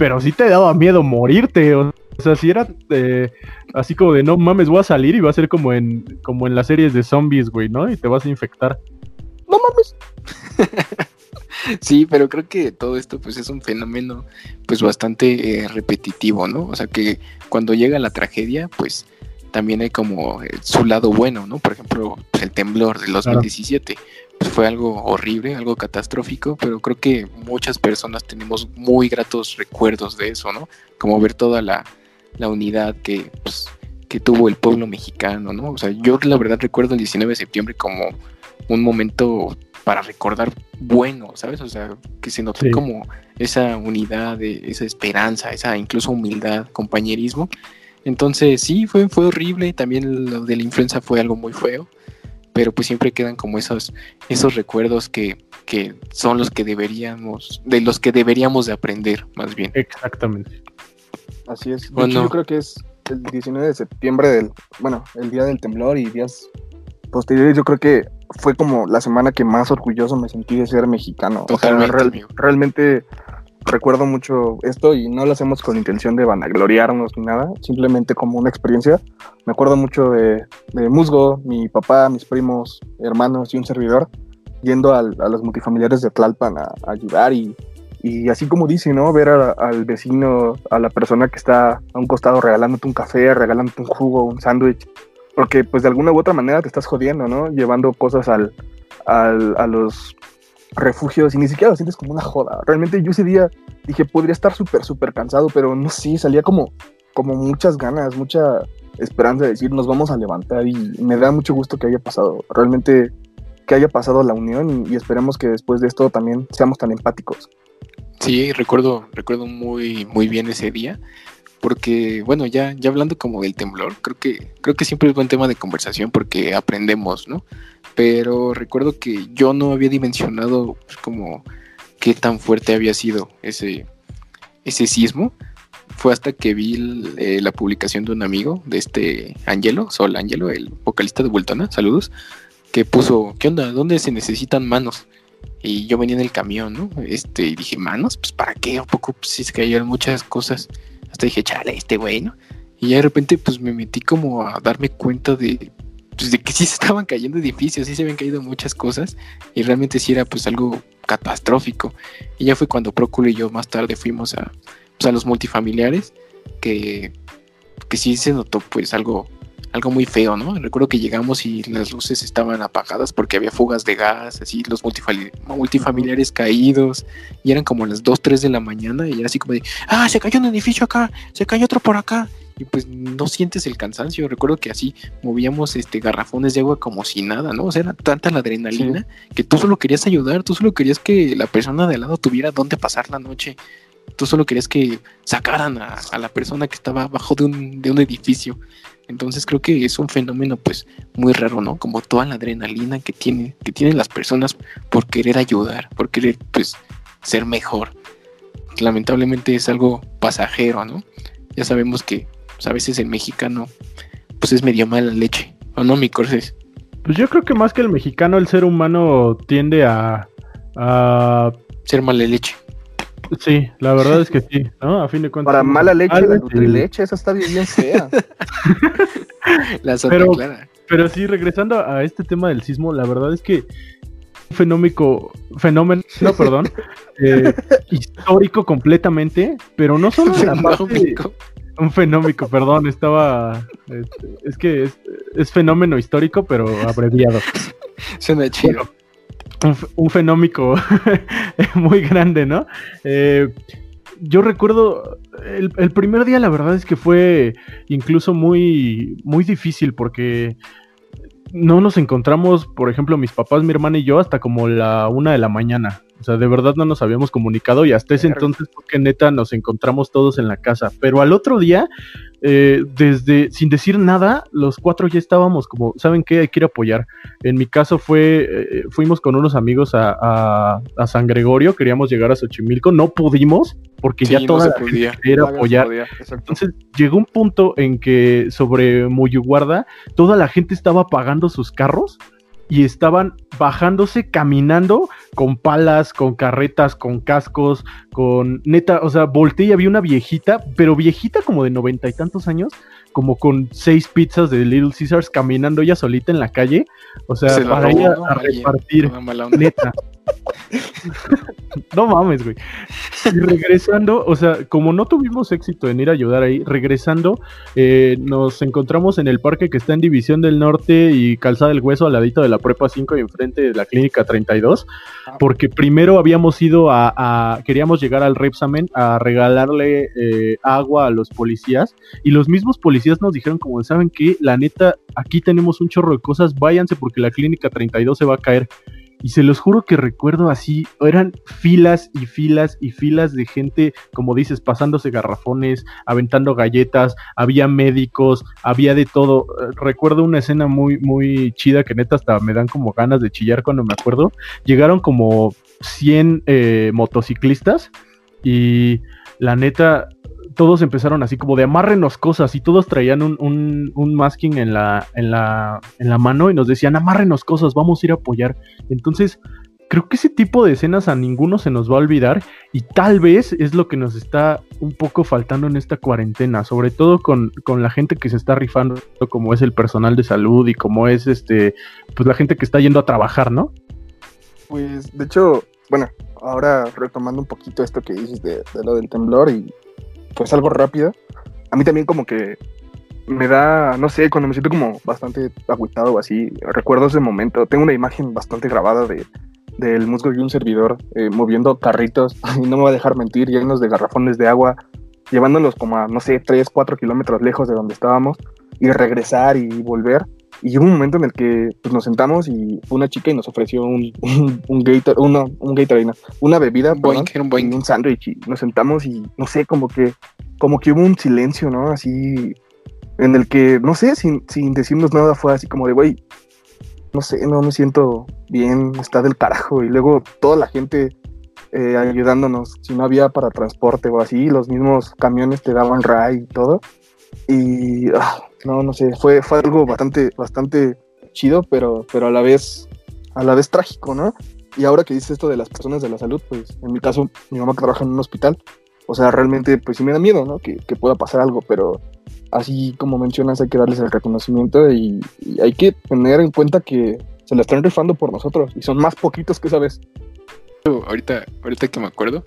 pero sí te daba miedo morirte. O sea, si era eh, así como de, no mames, voy a salir y va a ser como en, como en las series de zombies, güey, ¿no? Y te vas a infectar. No mames. sí, pero creo que todo esto pues es un fenómeno pues bastante repetitivo, ¿no? O sea que cuando llega la tragedia, pues también hay como eh, su lado bueno, ¿no? Por ejemplo, pues, el temblor del 2017 pues, fue algo horrible, algo catastrófico, pero creo que muchas personas tenemos muy gratos recuerdos de eso, ¿no? Como ver toda la, unidad que, pues, que tuvo el pueblo mexicano, ¿no? O sea, yo la verdad recuerdo el 19 de septiembre como un momento para recordar bueno, ¿sabes? O sea, que se notó como esa unidad, esa esperanza, esa incluso humildad, compañerismo. Entonces sí, fue, fue horrible, también lo de la influenza fue algo muy feo, pero pues siempre quedan como esos, esos recuerdos que, que son los que deberíamos, de los que deberíamos de aprender, más bien. Exactamente. Así es. yo creo que es el 19 de septiembre del, bueno, el día del temblor y días posteriores, yo creo que fue como la semana que más orgulloso me sentí de ser mexicano. Totalmente, realmente recuerdo mucho esto y no lo hacemos con intención de vanagloriarnos ni nada, simplemente como una experiencia. Me acuerdo mucho de, Musgo, mi papá, mis primos, hermanos y un servidor yendo a los multifamiliares de Tlalpan a, ayudar y, así como dice, ¿no? Ver al vecino, a la persona que está a un costado regalándote un café, regalándote un jugo, un sándwich, porque pues de alguna u otra manera te estás jodiendo, ¿no? Llevando cosas al, a los refugios y ni siquiera lo sientes como una joda. Realmente yo ese día dije, podría estar súper, súper cansado, pero no sé, salía como, como muchas ganas, mucha esperanza de decir, nos vamos a levantar y me da mucho gusto que haya pasado. Realmente que haya pasado la unión y, esperemos que después de esto también seamos tan empáticos. Sí, recuerdo, recuerdo muy, muy bien ese día porque bueno, ya, ya hablando como del temblor, creo que, creo que siempre es buen tema de conversación porque aprendemos, ¿no? Pero recuerdo que yo no había dimensionado pues, como qué tan fuerte había sido ese, ese sismo. Fue hasta que vi eh, la publicación de un amigo, de este Angelo, Sol Angelo, el vocalista de Bultona, saludos, que puso, ¿qué onda? ¿Dónde se necesitan manos? Y yo venía en el camión, ¿no? Este, y dije, ¿manos? Pues para qué, un poco, pues se cayeron muchas cosas. Hasta dije, chale, este güey, ¿no? Y ya de repente pues me metí como a darme cuenta de, sí se estaban cayendo edificios, sí se habían caído muchas cosas y realmente sí era pues algo catastrófico. Y ya fue cuando Próculo y yo más tarde fuimos a, pues, a los multifamiliares que, que sí se notó pues algo algo muy feo, ¿no? Recuerdo que llegamos y las luces estaban apagadas porque había fugas de gas, así los multifamiliares caídos, y eran como las 2, 3 de la mañana, y era así como de, ah, se cayó un edificio acá, se cayó otro por acá, y pues no sientes el cansancio. Recuerdo que así movíamos este garrafones de agua como si nada, ¿no? O sea, era tanta la adrenalina que tú solo querías ayudar, tú solo querías que la persona de al lado tuviera dónde pasar la noche. Tú solo querías que sacaran a, a la persona que estaba abajo de un, de un edificio. Entonces creo que es un fenómeno pues muy raro, ¿no? Como toda la adrenalina que tiene, que tienen las personas por querer ayudar, por querer pues ser mejor. Lamentablemente es algo pasajero, ¿no? Ya sabemos que pues, a veces el mexicano pues es medio mala leche, ¿o no, mi Corses? Pues yo creo que más que el mexicano, el ser humano tiende a... a... Ser mala leche. Sí, la verdad es que sí, ¿no? A fin de cuentas. Para mala leche, la Nutrileche, esa está bien fea. la pero, clara. pero sí, regresando a este tema del sismo, la verdad es que un fenómeno, fenómeno, no, perdón, eh, histórico completamente, pero no solo la parte, un fenómeno, perdón, estaba, este, es, que es, es, fenómeno histórico, pero abreviado. Suena chido un, fenómico muy grande, ¿no? Eh, yo recuerdo el, el, primer día, la verdad es que fue incluso muy, muy difícil porque no nos encontramos, por ejemplo, mis papás, mi hermana y yo, hasta como la una de la mañana. O sea, de verdad no nos habíamos comunicado y hasta ese entonces porque neta nos encontramos todos en la casa. Pero al otro día, eh, desde sin decir nada, los cuatro ya estábamos como, ¿saben qué? Hay que ir a apoyar. En mi caso fue, eh, fuimos con unos amigos a, San Gregorio, queríamos llegar a Xochimilco, no pudimos porque ya toda la gente quería apoyar. Entonces llegó un punto en que sobre Muyuguarda toda la gente estaba pagando sus carros y estaban bajándose caminando con palas, con carretas, con cascos, con neta, o sea, volteé y había una viejita, pero viejita como de noventa y tantos años, como con seis pizzas de Little Caesars caminando ella solita en la calle, o sea, para ella a repartir, neta. no mames, güey. Y regresando, o sea, como no tuvimos éxito en ir a ayudar ahí, regresando, eh, nos encontramos en el parque que está en División del Norte y Calzada del Hueso al ladito de la Prepa 5 y enfrente de la Clínica 32, ah. porque primero habíamos ido a, queríamos llegar al Repsamen a regalarle eh, agua a los policías y los mismos policías nos dijeron como, ¿saben qué? La neta, aquí tenemos un chorro de cosas, váyanse porque la Clínica 32 se va a caer. Y se los juro que recuerdo así, eran filas y filas y filas de gente, como dices, pasándose garrafones, aventando galletas, había médicos, había de todo. Recuerdo una escena muy, muy chida que neta hasta me dan como ganas de chillar cuando me acuerdo. Llegaron como 100 eh, motociclistas y la neta todos empezaron así como de amárrenos cosas y todos traían un, un, masking en la, en, la, en la mano y nos decían amárrenos cosas, vamos a ir a apoyar. Entonces, creo que ese tipo de escenas a ninguno se nos va a olvidar y tal vez es lo que nos está un poco faltando en esta cuarentena, sobre todo con, con, la gente que se está rifando, como es el personal de salud y como es este, pues la gente que está yendo a trabajar, ¿no? Pues de hecho, bueno, ahora retomando un poquito esto que dices de lo del temblor y pues algo rápido, a mí también como que me da, no sé, cuando me siento como bastante agüitado o así, recuerdo ese momento, tengo una imagen bastante grabada de del musgo y un servidor eh, moviendo carritos, y no me va a dejar mentir, llenos de garrafones de agua, llevándolos como a, no sé, 3, 4 kilómetros lejos de donde estábamos, y regresar y volver. Y hubo un momento en el que pues, nos sentamos y una chica y nos ofreció un, un, un Gator, una, un Gatorade, una bebida, boing, un, boing. un sándwich y nos sentamos y no sé, como que, como que hubo un silencio, ¿no? Así, en el que, no sé, sin, sin decirnos nada fue así como de, güey, no sé, no me siento bien, está del carajo. Y luego toda la gente eh, ayudándonos, si no había para transporte o así, los mismos camiones te daban ray y todo. Y ah, no, no sé, fue, fue algo bastante, bastante chido, pero, pero a la vez, a la vez trágico, ¿no? Y ahora que dices esto de las personas de la salud, pues en mi caso, mi mamá que trabaja en un hospital, o sea, realmente, pues sí me da miedo, ¿no? Que, que pueda pasar algo, pero así como mencionas, hay que darles el reconocimiento y, y, hay que tener en cuenta que se la están rifando por nosotros y son más poquitos que esa vez. Ahorita, ahorita que me acuerdo,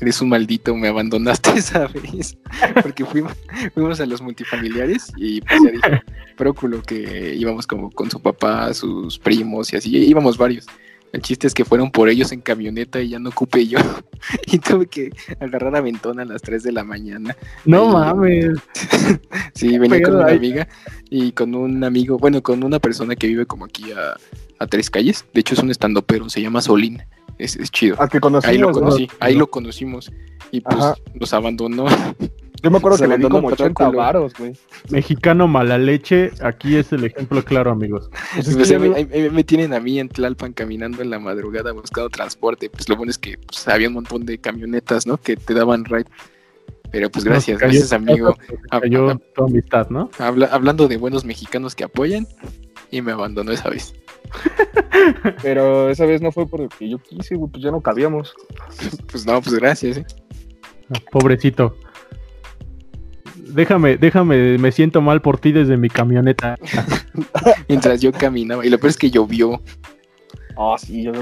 eres un maldito, me abandonaste esa vez. Porque fuimos, fuimos a los multifamiliares y pues ya dije, Próculo, que íbamos como con su papá, sus primos y así, íbamos varios. El chiste es que fueron por ellos en camioneta y ya no ocupé yo. y tuve que agarrar a Ventona a las 3 de la mañana. No mames. sí, venía con una amiga y con un amigo, bueno, con una persona que vive como aquí a, a tres calles. De hecho, es un estandopero, se llama Solín. Es, es chido. Al que conocimos, ahí lo conocí, ahí lo conocimos. Y pues nos abandonó. Yo me acuerdo que le di como 80 varos, güey. Mexicano mala leche, aquí es el ejemplo claro, amigos. Pues me, tienen a mí en Tlalpan caminando en la madrugada buscando transporte. Pues lo bueno es que pues, había un montón de camionetas, ¿no? Que te daban ride. Pero pues gracias, gracias amigo. Cayó tu amistad, ¿no? hablando de buenos mexicanos que apoyan, y me abandonó esa vez. Pero esa vez no fue porque yo quise, güey, pues ya no cabíamos. Pues no, pues gracias, ¿eh? Pobrecito déjame, déjame, me siento mal por ti desde mi camioneta. Mientras yo caminaba. Y lo peor es que llovió. Ah, sí, yo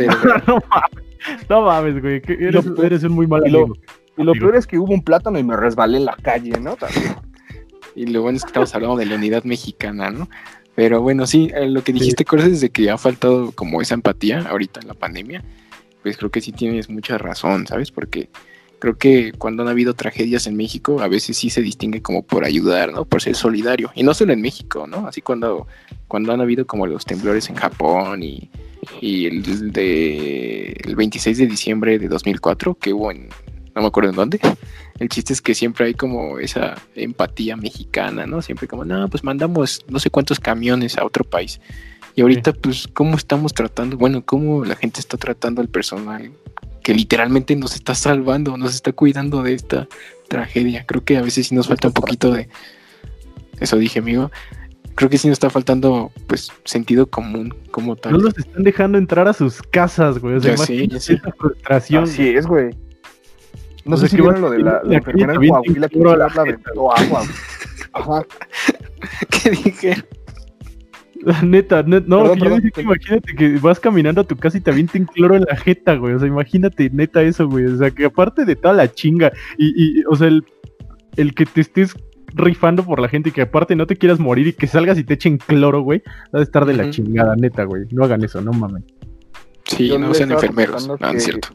no, mames, güey. eres, un muy mal amigo. Y lo, peor es que hubo un plátano y me resbalé en la calle, ¿no? Y lo bueno es que estamos hablando de la unidad mexicana, ¿no? Pero bueno, sí, eh, lo que dijiste, sí. es de que ha faltado como esa empatía ahorita en la pandemia. Pues creo que sí tienes mucha razón, ¿sabes? Porque creo que cuando han habido tragedias en México, a veces sí se distingue como por ayudar, ¿no? Por ser solidario. Y no solo en México, ¿no? Así cuando, cuando han habido como los temblores en Japón y, y el, de, el 26 de diciembre de 2004 que hubo en, no me acuerdo en dónde. El chiste es que siempre hay como esa empatía mexicana, ¿no? Siempre como, no, pues mandamos no sé cuántos camiones a otro país. Y ahorita, pues, ¿cómo estamos tratando? Bueno, ¿cómo la gente está tratando al personal que literalmente nos está salvando, nos está cuidando de esta tragedia. Creo que a veces sí nos falta un poquito de... Eso dije, amigo. Creo que sí nos está faltando, pues, sentido común como tal. No nos están dejando entrar a sus casas, güey. O sea, ya sí, ya sí. frustración. Así es, güey. No sé si vieron lo de la, la, la enfermera en Coahuila que habla de agua. Ajá. ¿Qué dije? Neta, net, no, perdón, que yo dije que imagínate que vas caminando a tu casa y te avienten cloro en la jeta, güey. O sea, imagínate, neta, eso, güey. O sea, que aparte de toda la chinga, y, y o sea, el, el que te estés rifando por la gente y que aparte no te quieras morir y que salgas y te echen cloro, güey, va a estar de la chingada, neta, güey. No hagan eso, no mames. Sí, no sean enfermeros, no, es cierto.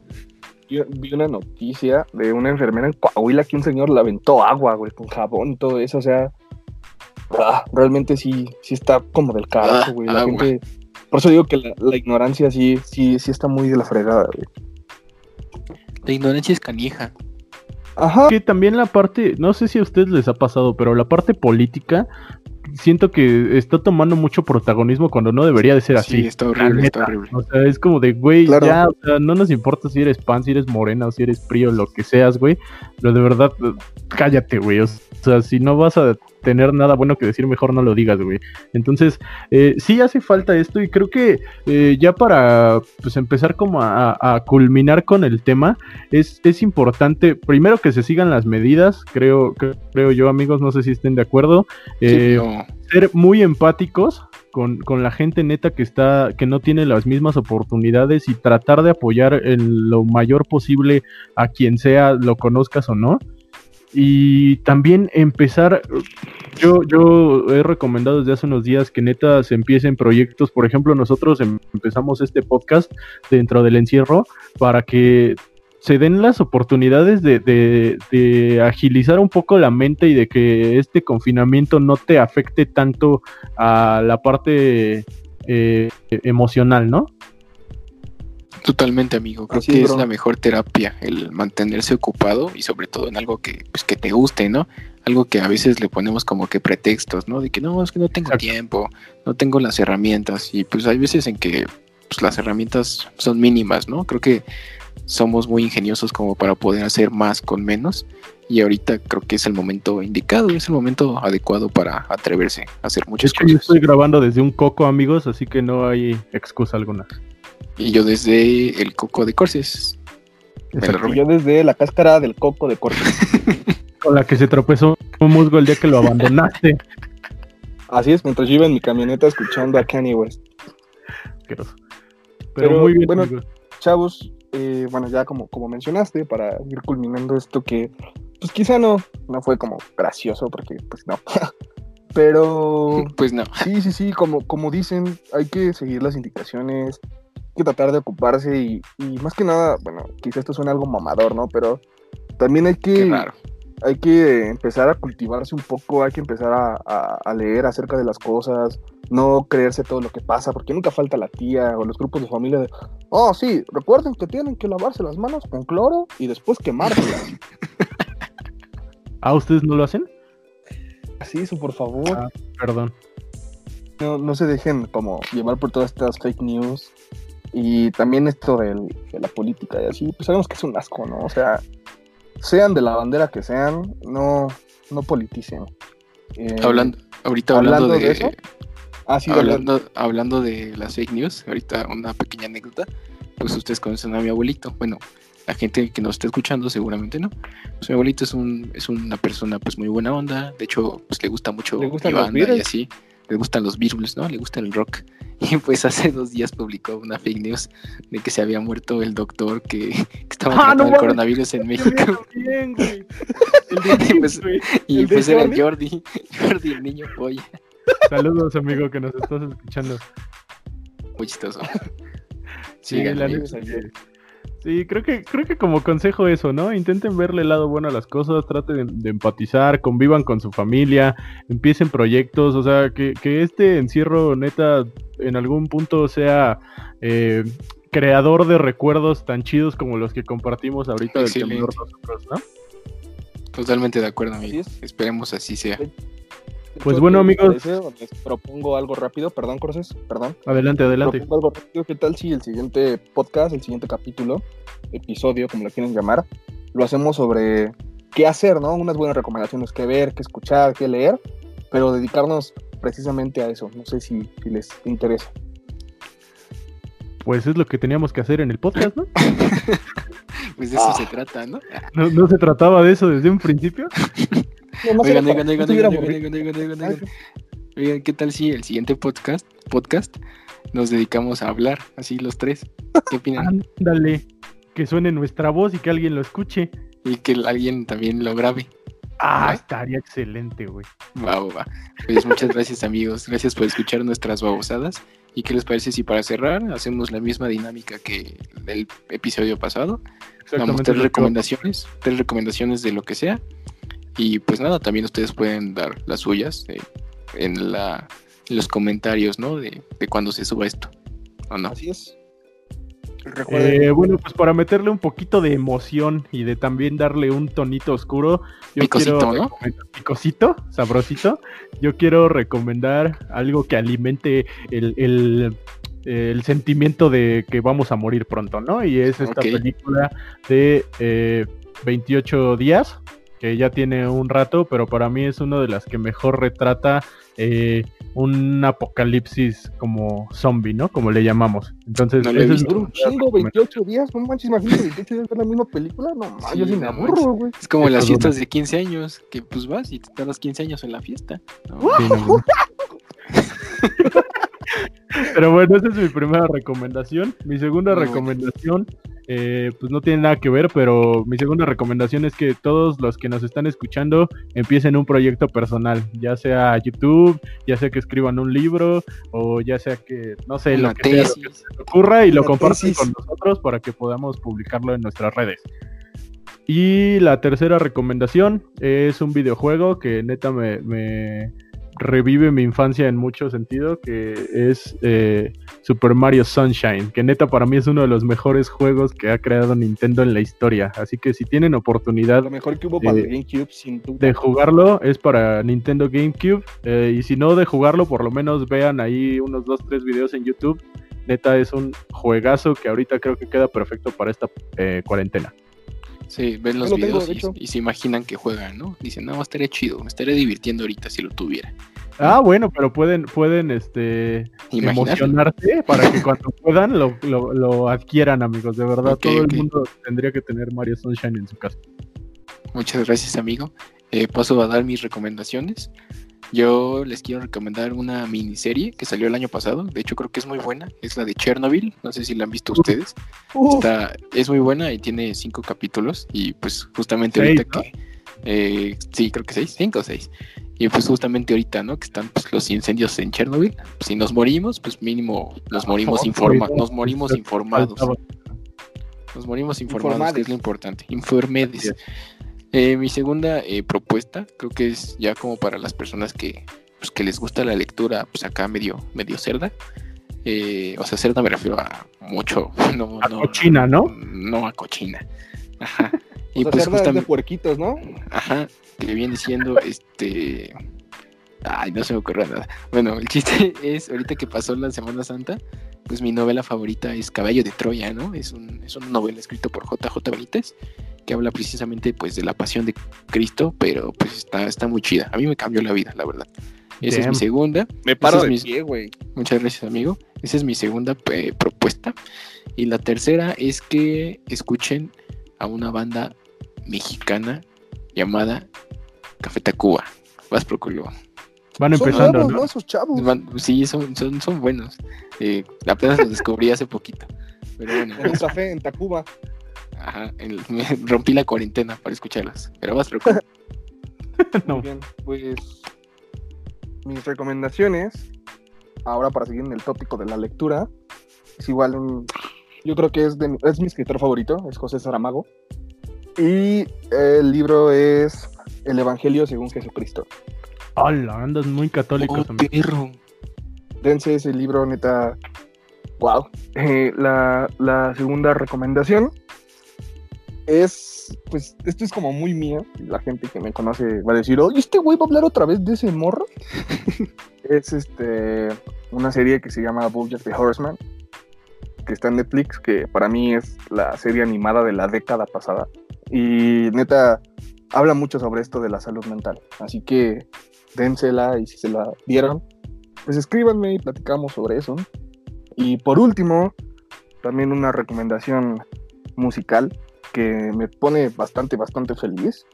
Yo vi una noticia de una enfermera en Coahuila que un señor le aventó agua, güey, con jabón y todo eso, o sea, ah, realmente sí, sí está como del carajo, ah, güey. La gente, por eso digo que la, ignorancia sí, sí, sí está muy de la fregada, güey. La ignorancia es canija. Ajá. Que también la parte, no sé si a ustedes les ha pasado, pero la parte política siento que está tomando mucho protagonismo cuando no debería de ser así. Sí, está horrible, está horrible. O sea, es como de, güey, ya, o sea, no nos importa si eres pan, si eres morena o si eres frío, lo que seas, güey. Pero de verdad, cállate, güey. O sea, si no vas a tener nada bueno que decir, mejor no lo digas, güey. Entonces, eh, sí hace falta esto y creo que eh, ya para pues, empezar como a, culminar con el tema, es, es importante, primero que se sigan las medidas, creo, creo yo, amigos, no sé si estén de acuerdo. Eh, ser muy empáticos con, con, la gente neta que está, que no tiene las mismas oportunidades y tratar de apoyar en lo mayor posible a quien sea, lo conozcas o no y también empezar, yo, yo he recomendado desde hace unos días que neta empiecen proyectos, por ejemplo, nosotros em, empezamos este podcast dentro del encierro para que se den las oportunidades de, de, agilizar un poco la mente y de que este confinamiento no te afecte tanto a la parte eh, emocional, ¿no? Totalmente, amigo. Creo que es la mejor terapia el mantenerse ocupado y sobre todo en algo que, pues, que te guste, ¿no? Algo que a veces le ponemos como que pretextos, ¿no? De que no, es que no tengo tiempo, no tengo las herramientas y pues hay veces en que pues, las herramientas son mínimas, ¿no? Creo que somos muy ingeniosos como para poder hacer más con menos y ahorita creo que es el momento indicado, es el momento adecuado para atreverse a hacer muchas cosas. Yo estoy grabando desde un coco, amigos, así que no hay excusa alguna. Y yo desde el coco de Corses. yo desde la cáscara del coco de Corses. Con la que se tropezó un musgo el día que lo abandonaste. Así es, mientras yo iba en mi camioneta escuchando a Kanye West. Pero, muy bien. Bueno, chavos, eh, bueno, ya como, como mencionaste, para ir culminando esto que, pues quizá no, no fue como gracioso, porque pues no. Pero. Pues no. Sí, sí, sí, como, como dicen, hay que seguir las indicaciones, que tratar de ocuparse y, más que nada, bueno, quizás esto suena algo mamador, ¿no? Pero también hay que, hay que empezar a cultivarse un poco, hay que empezar a, leer acerca de las cosas, no creerse todo lo que pasa, porque nunca falta la tía o los grupos de familia de, oh, sí, recuerden que tienen que lavarse las manos con cloro y después quemárselas. ¿Ah, ustedes no lo hacen? Sí, eso por favor. Ah, perdón. No, no se dejen como llevar por todas estas fake news y también esto de la política y así, pues sabemos que es un asco, ¿no? O sea, sean de la bandera que sean, no, no politicen. Eh, hablando, ahorita hablando, de, eso. Ah, sí, hablando, hablando de las fake news, ahorita una pequeña anécdota. Pues ustedes conocen a mi abuelito. Bueno, la gente que nos está escuchando seguramente no. Pues mi abuelito es un es una persona pues muy buena onda. De hecho, pues le gusta mucho ¿Le gustan y así. Le gustan los Beatles, ¿no? Le gusta el rock. Y pues hace dos días publicó una fake news de que se había muerto el doctor que, estaba ah, tratando el coronavirus en México. Bien, güey. y pues, y pues era Jordi, Jordi, el niño polla. Saludos, amigo, que nos estás escuchando. Muy chistoso. Sí, la Sí, creo que, creo que como consejo eso, ¿no? Intenten verle el lado bueno a las cosas, traten de, empatizar, convivan con su familia, empiecen proyectos, o sea, que, este encierro neta en algún punto sea eh, creador de recuerdos tan chidos como los que compartimos ahorita del temblor nosotros, ¿no? Totalmente de acuerdo, amigos. Esperemos así sea. Pues bueno, amigos. Les propongo algo rápido, perdón, Corses, perdón. Adelante, adelante. Propongo algo rápido. ¿Qué tal si el siguiente podcast, el siguiente capítulo, episodio, como lo quieren llamar, lo hacemos sobre qué hacer, ¿no? Unas buenas recomendaciones, qué ver, qué escuchar, qué leer, pero dedicarnos precisamente a eso. No sé si, les interesa. Pues es lo que teníamos que hacer en el podcast, ¿no? pues de eso se trata, ¿no? ¿no? ¿No se trataba de eso desde un principio? oigan, oigan, oigan, oigan, oigan, oigan, Oigan, ¿qué tal si el siguiente podcast, podcast nos dedicamos a hablar, así los tres? ¿Qué opinan? Ándale, que suene nuestra voz y que alguien lo escuche. Y que alguien también lo grabe. Ah, estaría excelente, güey. Va, va, va. Pues muchas gracias, amigos. Gracias por escuchar nuestras babosadas. ¿Y qué les parece si para cerrar hacemos la misma dinámica que el episodio pasado? Damos tres recomendaciones, tres recomendaciones de lo que sea. Y pues nada, también ustedes pueden dar las suyas eh, en, la, los comentarios, ¿no? De, de cuando se suba esto. ¿O no? Así es. Eh, bueno, pues para meterle un poquito de emoción y de también darle un tonito oscuro, yo picosito, quiero ¿no? picosito, sabrosito. Yo quiero recomendar algo que alimente el, el, el, sentimiento de que vamos a morir pronto, ¿no? Y es esta película de eh, 28 días, que ya tiene un rato, pero para mí es una de las que mejor retrata eh, un apocalipsis como zombie, ¿no? Como le llamamos. Entonces, No es un chingo, 28 días, no manches, imagínate 28 días ver la misma película, no mames, Sí, yo sí me aburro, güey. Es como las Perdona. fiestas de 15 años, que pues vas y te das los 15 años en la fiesta. ¿no? Sí, no. Pero bueno, esa es mi primera recomendación. Mi segunda recomendación, eh, pues no tiene nada que ver, pero mi segunda recomendación es que todos los que nos están escuchando empiecen un proyecto personal, ya sea YouTube, ya sea que escriban un libro, o ya sea que, no sé, lo que sea, lo que tesis. se ocurra y lo compartan con nosotros para que podamos publicarlo en nuestras redes. Y la tercera recomendación es un videojuego que neta me, me revive mi infancia en mucho sentido, que es eh, Super Mario Sunshine, que neta para mí es uno de los mejores juegos que ha creado Nintendo en la historia. Así que si tienen oportunidad Lo mejor que hubo para Eh, GameCube, sin duda. de jugarlo es para Nintendo GameCube. eh, y si no de jugarlo, por lo menos vean ahí unos 2-3 videos en YouTube. Neta es un juegazo que ahorita creo que queda perfecto para esta eh, cuarentena. Sí, ven los lo tengo, videos de y- se imaginan que juegan, ¿no? Dicen, no, estaría chido, me estaría divirtiendo ahorita si lo tuviera. Ah, bueno, pero pueden, pueden este, emocionarse para que cuando puedan lo, lo- lo adquieran, amigos. De verdad, todo el mundo tendría que tener Mario Sunshine en su casa. Muchas gracias, amigo. Eh, paso a dar mis recomendaciones. Yo les quiero recomendar una miniserie que salió el año pasado. De hecho, creo que es muy buena. Es la de Chernobyl. No sé si la han visto ustedes. Uf, Está, es muy buena y tiene cinco capítulos. Y pues justamente Seis, ahorita que. eh, sí, creo que seis, cinco o seis. Y pues justamente ahorita, ¿no? Que están pues, los incendios en Chernobyl. Si nos morimos, pues mínimo nos morimos, favor, informa cuidado, nos morimos pues, informados. Nos morimos informados, que es lo importante. Informedes. Eh, mi segunda eh, propuesta, creo que es ya como para las personas que, pues, que les gusta la lectura, pues acá medio, medio cerda. Eh, o sea, cerda me refiero a mucho. No, A no, cochina, ¿no? No a cochina. Ajá. o Y sea, pues cerda es de puerquitos, ¿no? ajá, que viene siendo este. Ay, no se me ocurre nada. Bueno, el chiste es, ahorita que pasó la Semana Santa, pues mi novela favorita es Caballo de Troya, ¿no? Es, un, es una novela escrita por JJ Benítez, que habla precisamente pues de la pasión de Cristo, pero pues está, está muy chida. A mí me cambió la vida, la verdad. Esa es mi segunda. Me paro de mi- pie, güey. Muchas gracias, amigo. Esa es mi segunda eh, propuesta. Y la tercera es que escuchen a una banda mexicana llamada Café Tacuba. Vas por Van Son empezando, nuevos, ¿no? Esos chavos. Van- Sí, son, son, son buenos. Eh, apenas los descubrí hace poquito. Pero bueno, En un café en Tacuba. ajá, el- me rompí la cuarentena para escucharlas. Pero por culo. No. Muy bien, pues mis recomendaciones, ahora para seguir en el tópico de la lectura, es igual un, yo creo que es, de- es mi escritor favorito, es José Saramago, y el libro es El Evangelio según Jesucristo. Hola, andas muy católicos, Oh, amigo. perro. Dense ese libro, neta, wow. la, la segunda recomendación es, pues, esto es como muy mío. La gente que me conoce va a decir, oye, este güey va a hablar otra vez de ese morro. es este una serie que se llama Bojack the Horseman, que está en Netflix, que para mí es la serie animada de la década pasada. Y neta, habla mucho sobre esto de la salud mental. Así que dénsela y si se la dieron, pues escríbanme y platicamos sobre eso. Y por último, también una recomendación musical que me pone bastante, bastante feliz.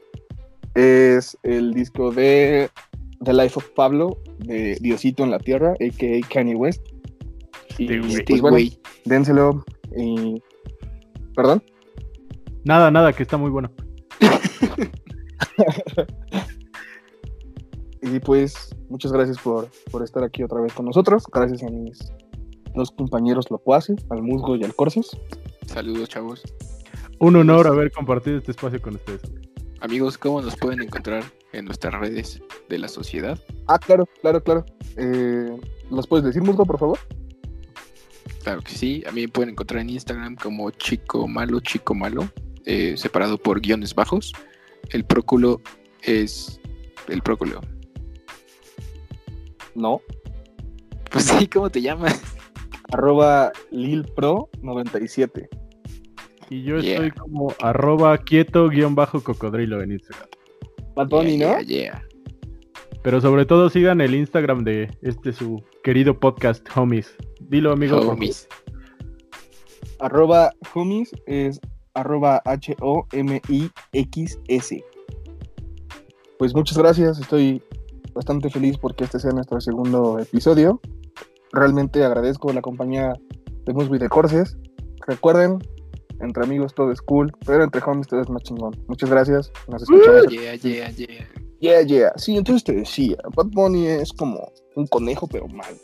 Es el disco de The Life of Pablo, de Diosito en la Tierra, a.k.a. Kanye West. Y pues bueno, dénselo. Y... ¿Perdón? Nada, nada, que está muy bueno. y pues, muchas gracias por, por, estar aquí otra vez con nosotros. Gracias a mis dos compañeros locuaces, al Musgo y al Corses. Saludos, chavos. Un honor haber compartido este espacio con ustedes. Amigos, ¿cómo nos pueden encontrar en nuestras redes de la sociedad? Ah, claro, claro, claro. Eh, ¿Los puedes decir, Musgo, por favor? Claro que sí. A mí me pueden encontrar en Instagram como Chico Malo, Chico Malo, eh, separado por guiones bajos. El próculo es el próculo. No. Pues sí, ¿cómo te llamas? Arroba LilPro97. Y yo estoy como arroba quieto guion bajo cocodrilo en Instagram. Bad Bunny, ¿no? Pero sobre todo sigan el Instagram de este su querido podcast, Homies. Dilo, amigo. Homies. Arroba Homies es arroba H-O-M-I-X-S. Pues muchas gracias, estoy bastante feliz porque este sea nuestro segundo episodio. Realmente agradezco la compañía de Musby de Corses. Recuerden, entre amigos todo es cool, pero entre homies todo es más chingón. Muchas gracias, nos escuchamos. yeah, yeah, yeah. Yeah, yeah. Sí, entonces te decía, Bad Bunny es como un conejo, pero mal.